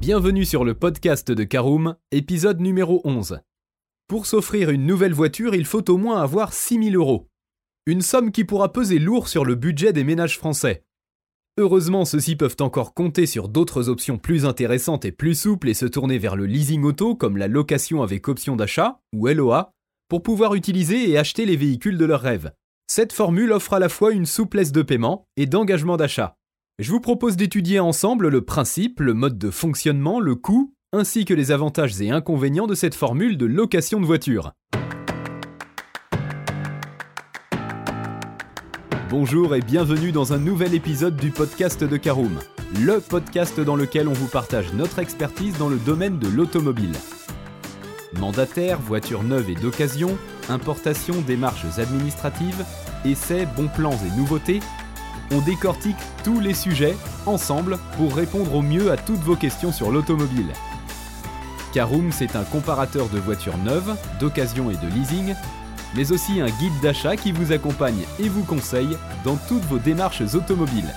Bienvenue sur le podcast de Caroom, épisode numéro 11. Pour s'offrir une nouvelle voiture, il faut au moins avoir 6000 euros. Une somme qui pourra peser lourd sur le budget des ménages français. Heureusement, ceux-ci peuvent encore compter sur d'autres options plus intéressantes et plus souples et se tourner vers le leasing auto comme la location avec option d'achat, ou LOA, pour pouvoir utiliser et acheter les véhicules de leurs rêves. Cette formule offre à la fois une souplesse de paiement et d'engagement d'achat. Je vous propose d'étudier ensemble le principe, le mode de fonctionnement, le coût, ainsi que les avantages et inconvénients de cette formule de location de voiture. Bonjour et bienvenue dans un nouvel épisode du podcast de Caroom, le podcast dans lequel on vous partage notre expertise dans le domaine de l'automobile. Mandataire, voitures neuves et d'occasion, importation, démarches administratives, essais, bons plans et nouveautés, on décortique tous les sujets ensemble pour répondre au mieux à toutes vos questions sur l'automobile. Caroom, c'est un comparateur de voitures neuves, d'occasion et de leasing, mais aussi un guide d'achat qui vous accompagne et vous conseille dans toutes vos démarches automobiles.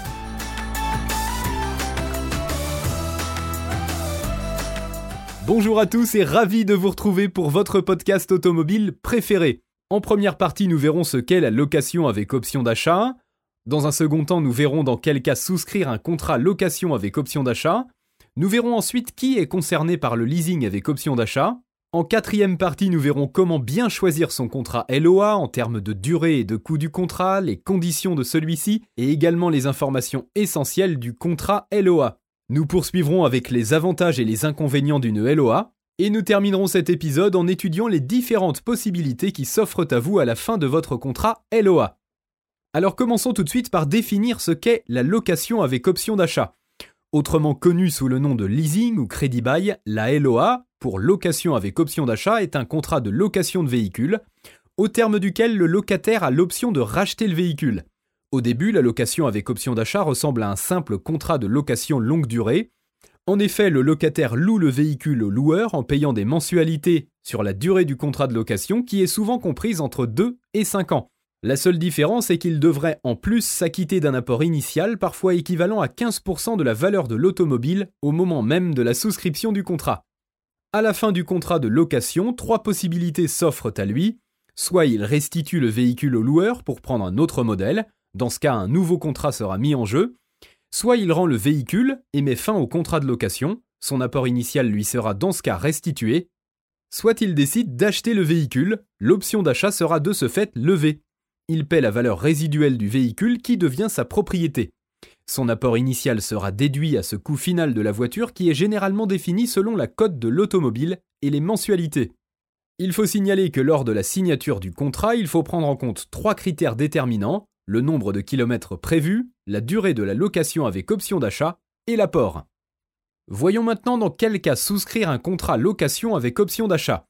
Bonjour à tous et ravi de vous retrouver pour votre podcast automobile préféré. En première partie, nous verrons ce qu'est la location avec option d'achat, dans un second temps, nous verrons dans quel cas souscrire un contrat location avec option d'achat. Nous verrons ensuite qui est concerné par le leasing avec option d'achat. En quatrième partie, nous verrons comment bien choisir son contrat LOA en termes de durée et de coût du contrat, les conditions de celui-ci et également les informations essentielles du contrat LOA. Nous poursuivrons avec les avantages et les inconvénients d'une LOA. Et nous terminerons cet épisode en étudiant les différentes possibilités qui s'offrent à vous à la fin de votre contrat LOA. Alors commençons tout de suite par définir ce qu'est la location avec option d'achat. Autrement connue sous le nom de leasing ou crédit bail, la LOA, pour location avec option d'achat, est un contrat de location de véhicule, au terme duquel le locataire a l'option de racheter le véhicule. Au début, la location avec option d'achat ressemble à un simple contrat de location longue durée. En effet, le locataire loue le véhicule au loueur en payant des mensualités sur la durée du contrat de location qui est souvent comprise entre 2 et 5 ans. La seule différence est qu'il devrait en plus s'acquitter d'un apport initial parfois équivalent à 15% de la valeur de l'automobile au moment même de la souscription du contrat. À la fin du contrat de location, trois possibilités s'offrent à lui. Soit il restitue le véhicule au loueur pour prendre un autre modèle, dans ce cas un nouveau contrat sera mis en jeu, soit il rend le véhicule et met fin au contrat de location, son apport initial lui sera dans ce cas restitué, soit il décide d'acheter le véhicule, l'option d'achat sera de ce fait levée il paie la valeur résiduelle du véhicule qui devient sa propriété. Son apport initial sera déduit à ce coût final de la voiture qui est généralement défini selon la cote de l'automobile et les mensualités. Il faut signaler que lors de la signature du contrat, il faut prendre en compte trois critères déterminants, le nombre de kilomètres prévus, la durée de la location avec option d'achat et l'apport. Voyons maintenant dans quel cas souscrire un contrat location avec option d'achat.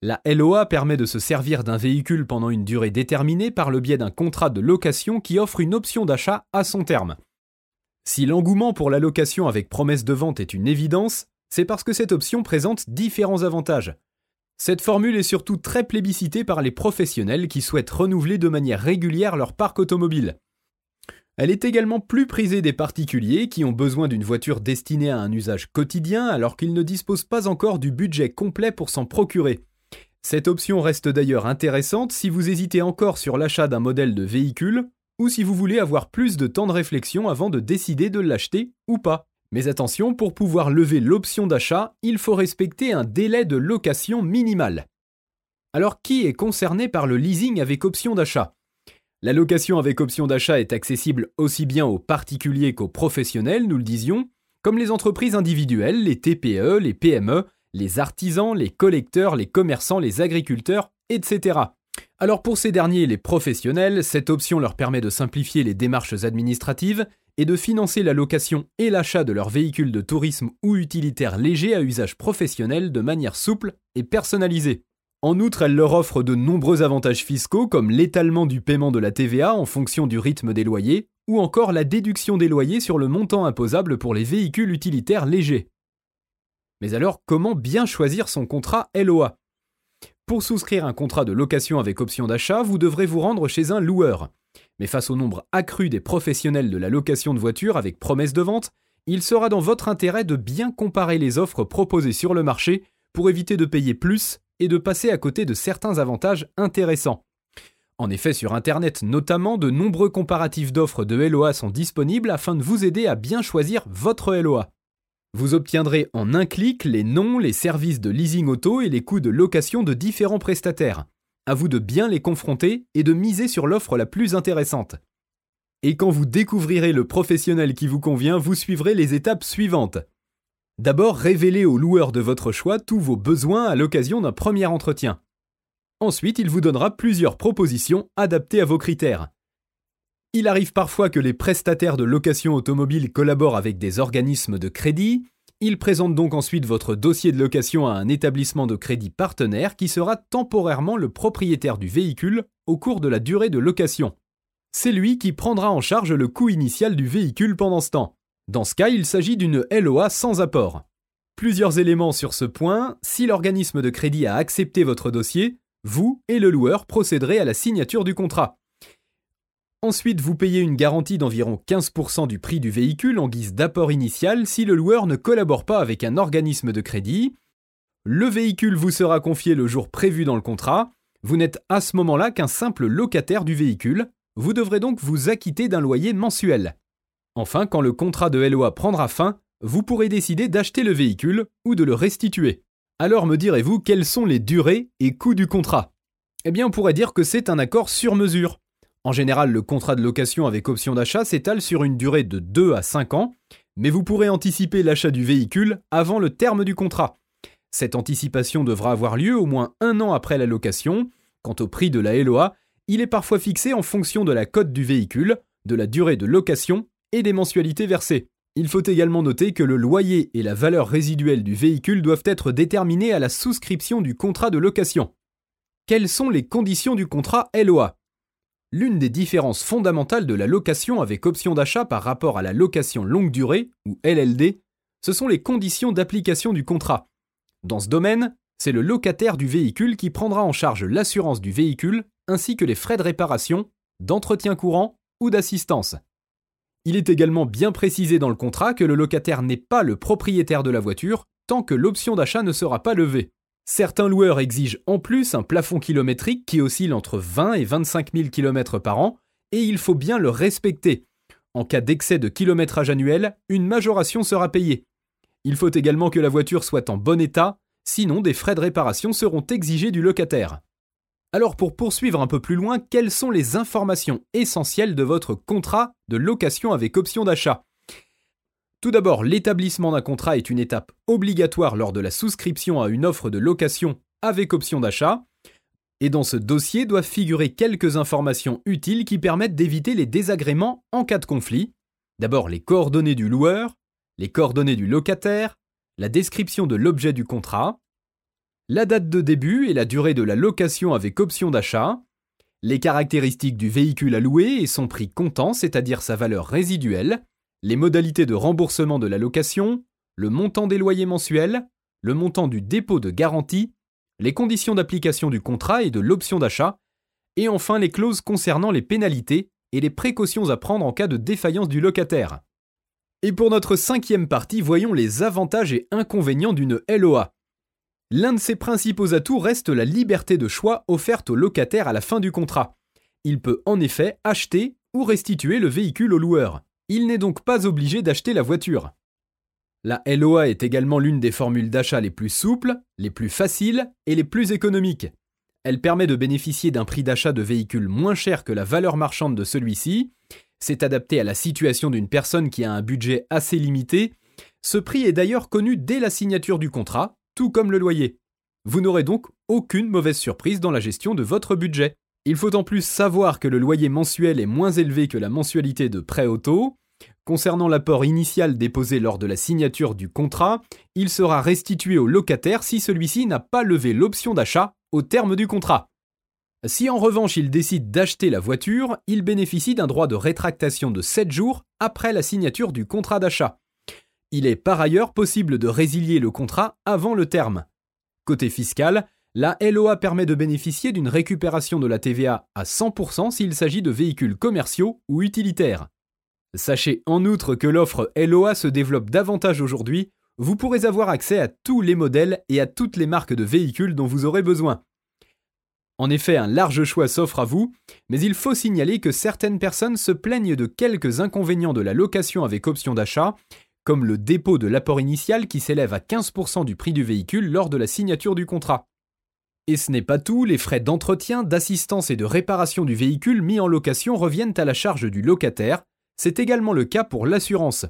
La LOA permet de se servir d'un véhicule pendant une durée déterminée par le biais d'un contrat de location qui offre une option d'achat à son terme. Si l'engouement pour la location avec promesse de vente est une évidence, c'est parce que cette option présente différents avantages. Cette formule est surtout très plébiscitée par les professionnels qui souhaitent renouveler de manière régulière leur parc automobile. Elle est également plus prisée des particuliers qui ont besoin d'une voiture destinée à un usage quotidien alors qu'ils ne disposent pas encore du budget complet pour s'en procurer. Cette option reste d'ailleurs intéressante si vous hésitez encore sur l'achat d'un modèle de véhicule ou si vous voulez avoir plus de temps de réflexion avant de décider de l'acheter ou pas. Mais attention, pour pouvoir lever l'option d'achat, il faut respecter un délai de location minimal. Alors qui est concerné par le leasing avec option d'achat? La location avec option d'achat est accessible aussi bien aux particuliers qu'aux professionnels, nous le disions, comme les entreprises individuelles, les TPE, les PME, les artisans, les collecteurs, les commerçants, les agriculteurs, etc. Alors pour ces derniers, les professionnels, cette option leur permet de simplifier les démarches administratives et de financer la location et l'achat de leurs véhicules de tourisme ou utilitaires légers à usage professionnel de manière souple et personnalisée. En outre, elle leur offre de nombreux avantages fiscaux comme l'étalement du paiement de la TVA en fonction du rythme des loyers, ou encore la déduction des loyers sur le montant imposable pour les véhicules utilitaires légers. Mais alors, comment bien choisir son contrat LOA Pour souscrire un contrat de location avec option d'achat, vous devrez vous rendre chez un loueur. Mais face au nombre accru des professionnels de la location de voitures avec promesse de vente, il sera dans votre intérêt de bien comparer les offres proposées sur le marché pour éviter de payer plus et de passer à côté de certains avantages intéressants. En effet, sur Internet notamment, de nombreux comparatifs d'offres de LOA sont disponibles afin de vous aider à bien choisir votre LOA. Vous obtiendrez en un clic les noms, les services de leasing auto et les coûts de location de différents prestataires. À vous de bien les confronter et de miser sur l'offre la plus intéressante. Et quand vous découvrirez le professionnel qui vous convient, vous suivrez les étapes suivantes. D'abord, révélez au loueur de votre choix tous vos besoins à l'occasion d'un premier entretien. Ensuite, il vous donnera plusieurs propositions adaptées à vos critères. Il arrive parfois que les prestataires de location automobile collaborent avec des organismes de crédit. Ils présentent donc ensuite votre dossier de location à un établissement de crédit partenaire qui sera temporairement le propriétaire du véhicule au cours de la durée de location. C'est lui qui prendra en charge le coût initial du véhicule pendant ce temps. Dans ce cas, il s'agit d'une LOA sans apport. Plusieurs éléments sur ce point. Si l'organisme de crédit a accepté votre dossier, vous et le loueur procéderez à la signature du contrat. Ensuite, vous payez une garantie d'environ 15% du prix du véhicule en guise d'apport initial si le loueur ne collabore pas avec un organisme de crédit. Le véhicule vous sera confié le jour prévu dans le contrat. Vous n'êtes à ce moment-là qu'un simple locataire du véhicule. Vous devrez donc vous acquitter d'un loyer mensuel. Enfin, quand le contrat de LOA prendra fin, vous pourrez décider d'acheter le véhicule ou de le restituer. Alors me direz-vous quelles sont les durées et coûts du contrat? Eh bien on pourrait dire que c'est un accord sur mesure. En général, le contrat de location avec option d'achat s'étale sur une durée de 2 à 5 ans, mais vous pourrez anticiper l'achat du véhicule avant le terme du contrat. Cette anticipation devra avoir lieu au moins un an après la location. Quant au prix de la LOA, il est parfois fixé en fonction de la cote du véhicule, de la durée de location et des mensualités versées. Il faut également noter que le loyer et la valeur résiduelle du véhicule doivent être déterminés à la souscription du contrat de location. Quelles sont les conditions du contrat LOA L'une des différences fondamentales de la location avec option d'achat par rapport à la location longue durée, ou LLD, ce sont les conditions d'application du contrat. Dans ce domaine, c'est le locataire du véhicule qui prendra en charge l'assurance du véhicule ainsi que les frais de réparation, d'entretien courant ou d'assistance. Il est également bien précisé dans le contrat que le locataire n'est pas le propriétaire de la voiture tant que l'option d'achat ne sera pas levée. Certains loueurs exigent en plus un plafond kilométrique qui oscille entre 20 et 25 000 km par an, et il faut bien le respecter. En cas d'excès de kilométrage annuel, une majoration sera payée. Il faut également que la voiture soit en bon état, sinon des frais de réparation seront exigés du locataire. Alors pour poursuivre un peu plus loin, quelles sont les informations essentielles de votre contrat de location avec option d'achat? Tout d'abord, l'établissement d'un contrat est une étape obligatoire lors de la souscription à une offre de location avec option d'achat. Et dans ce dossier doivent figurer quelques informations utiles qui permettent d'éviter les désagréments en cas de conflit. D'abord les coordonnées du loueur, les coordonnées du locataire, la description de l'objet du contrat, la date de début et la durée de la location avec option d'achat, les caractéristiques du véhicule à louer et son prix comptant, c'est-à-dire sa valeur résiduelle, les modalités de remboursement de la location, le montant des loyers mensuels, le montant du dépôt de garantie, les conditions d'application du contrat et de l'option d'achat, et enfin les clauses concernant les pénalités et les précautions à prendre en cas de défaillance du locataire. Et pour notre cinquième partie, voyons les avantages et inconvénients d'une LOA. L'un de ses principaux atouts reste la liberté de choix offerte au locataire à la fin du contrat. Il peut en effet acheter ou restituer le véhicule au loueur. Il n'est donc pas obligé d'acheter la voiture. La LOA est également l'une des formules d'achat les plus souples, les plus faciles et les plus économiques. Elle permet de bénéficier d'un prix d'achat de véhicule moins cher que la valeur marchande de celui-ci. C'est adapté à la situation d'une personne qui a un budget assez limité. Ce prix est d'ailleurs connu dès la signature du contrat, tout comme le loyer. Vous n'aurez donc aucune mauvaise surprise dans la gestion de votre budget. Il faut en plus savoir que le loyer mensuel est moins élevé que la mensualité de prêt auto. Concernant l'apport initial déposé lors de la signature du contrat, il sera restitué au locataire si celui-ci n'a pas levé l'option d'achat au terme du contrat. Si en revanche il décide d'acheter la voiture, il bénéficie d'un droit de rétractation de 7 jours après la signature du contrat d'achat. Il est par ailleurs possible de résilier le contrat avant le terme. Côté fiscal, la LOA permet de bénéficier d'une récupération de la TVA à 100% s'il s'agit de véhicules commerciaux ou utilitaires. Sachez en outre que l'offre LOA se développe davantage aujourd'hui, vous pourrez avoir accès à tous les modèles et à toutes les marques de véhicules dont vous aurez besoin. En effet, un large choix s'offre à vous, mais il faut signaler que certaines personnes se plaignent de quelques inconvénients de la location avec option d'achat, comme le dépôt de l'apport initial qui s'élève à 15% du prix du véhicule lors de la signature du contrat. Et ce n'est pas tout, les frais d'entretien, d'assistance et de réparation du véhicule mis en location reviennent à la charge du locataire, c'est également le cas pour l'assurance.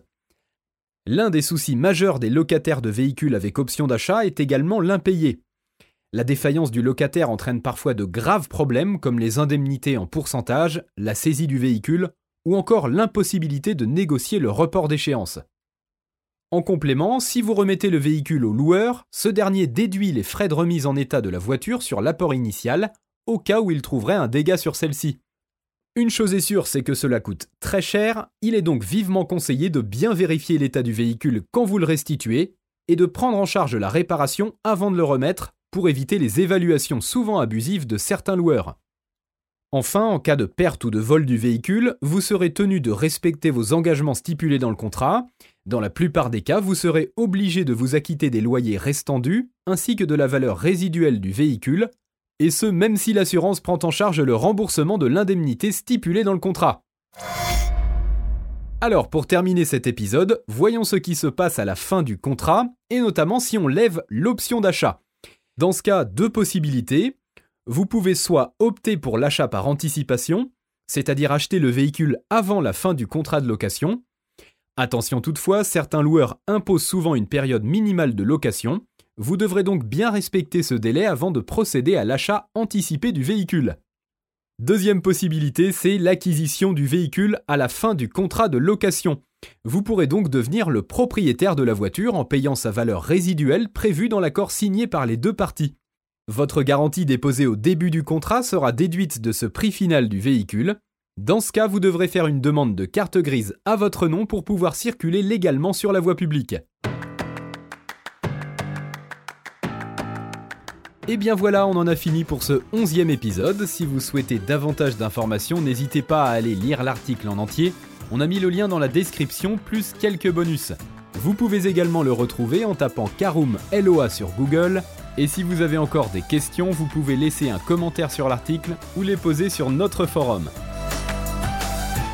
L'un des soucis majeurs des locataires de véhicules avec option d'achat est également l'impayé. La défaillance du locataire entraîne parfois de graves problèmes comme les indemnités en pourcentage, la saisie du véhicule ou encore l'impossibilité de négocier le report d'échéance. En complément, si vous remettez le véhicule au loueur, ce dernier déduit les frais de remise en état de la voiture sur l'apport initial, au cas où il trouverait un dégât sur celle-ci. Une chose est sûre, c'est que cela coûte très cher, il est donc vivement conseillé de bien vérifier l'état du véhicule quand vous le restituez, et de prendre en charge la réparation avant de le remettre pour éviter les évaluations souvent abusives de certains loueurs. Enfin, en cas de perte ou de vol du véhicule, vous serez tenu de respecter vos engagements stipulés dans le contrat. Dans la plupart des cas, vous serez obligé de vous acquitter des loyers restants dus, ainsi que de la valeur résiduelle du véhicule, et ce même si l'assurance prend en charge le remboursement de l'indemnité stipulée dans le contrat. Alors pour terminer cet épisode, voyons ce qui se passe à la fin du contrat, et notamment si on lève l'option d'achat. Dans ce cas, deux possibilités. Vous pouvez soit opter pour l'achat par anticipation, c'est-à-dire acheter le véhicule avant la fin du contrat de location. Attention toutefois, certains loueurs imposent souvent une période minimale de location. Vous devrez donc bien respecter ce délai avant de procéder à l'achat anticipé du véhicule. Deuxième possibilité, c'est l'acquisition du véhicule à la fin du contrat de location. Vous pourrez donc devenir le propriétaire de la voiture en payant sa valeur résiduelle prévue dans l'accord signé par les deux parties. Votre garantie déposée au début du contrat sera déduite de ce prix final du véhicule. Dans ce cas, vous devrez faire une demande de carte grise à votre nom pour pouvoir circuler légalement sur la voie publique. Et bien voilà, on en a fini pour ce onzième épisode. Si vous souhaitez davantage d'informations, n'hésitez pas à aller lire l'article en entier. On a mis le lien dans la description, plus quelques bonus. Vous pouvez également le retrouver en tapant Karoom LOA sur Google. Et si vous avez encore des questions, vous pouvez laisser un commentaire sur l'article ou les poser sur notre forum.